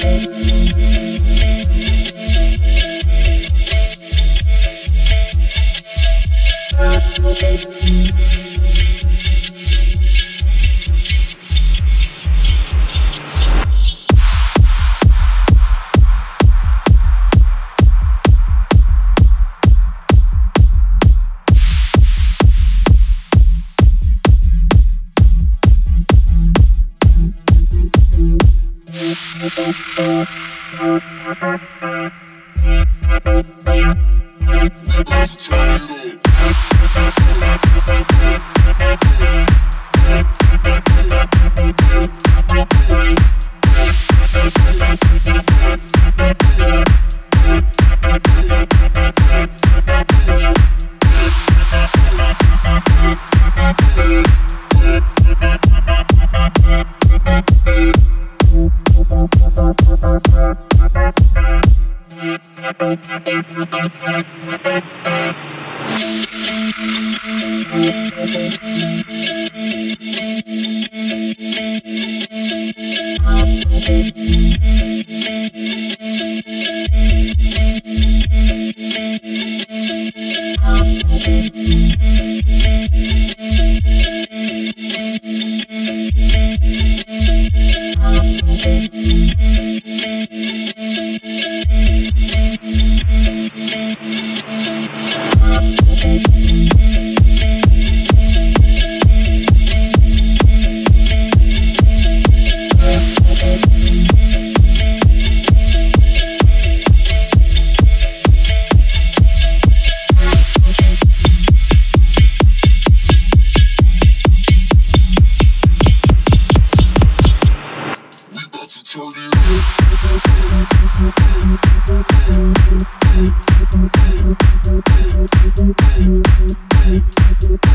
Thank you. Let's turn it up. Thank you.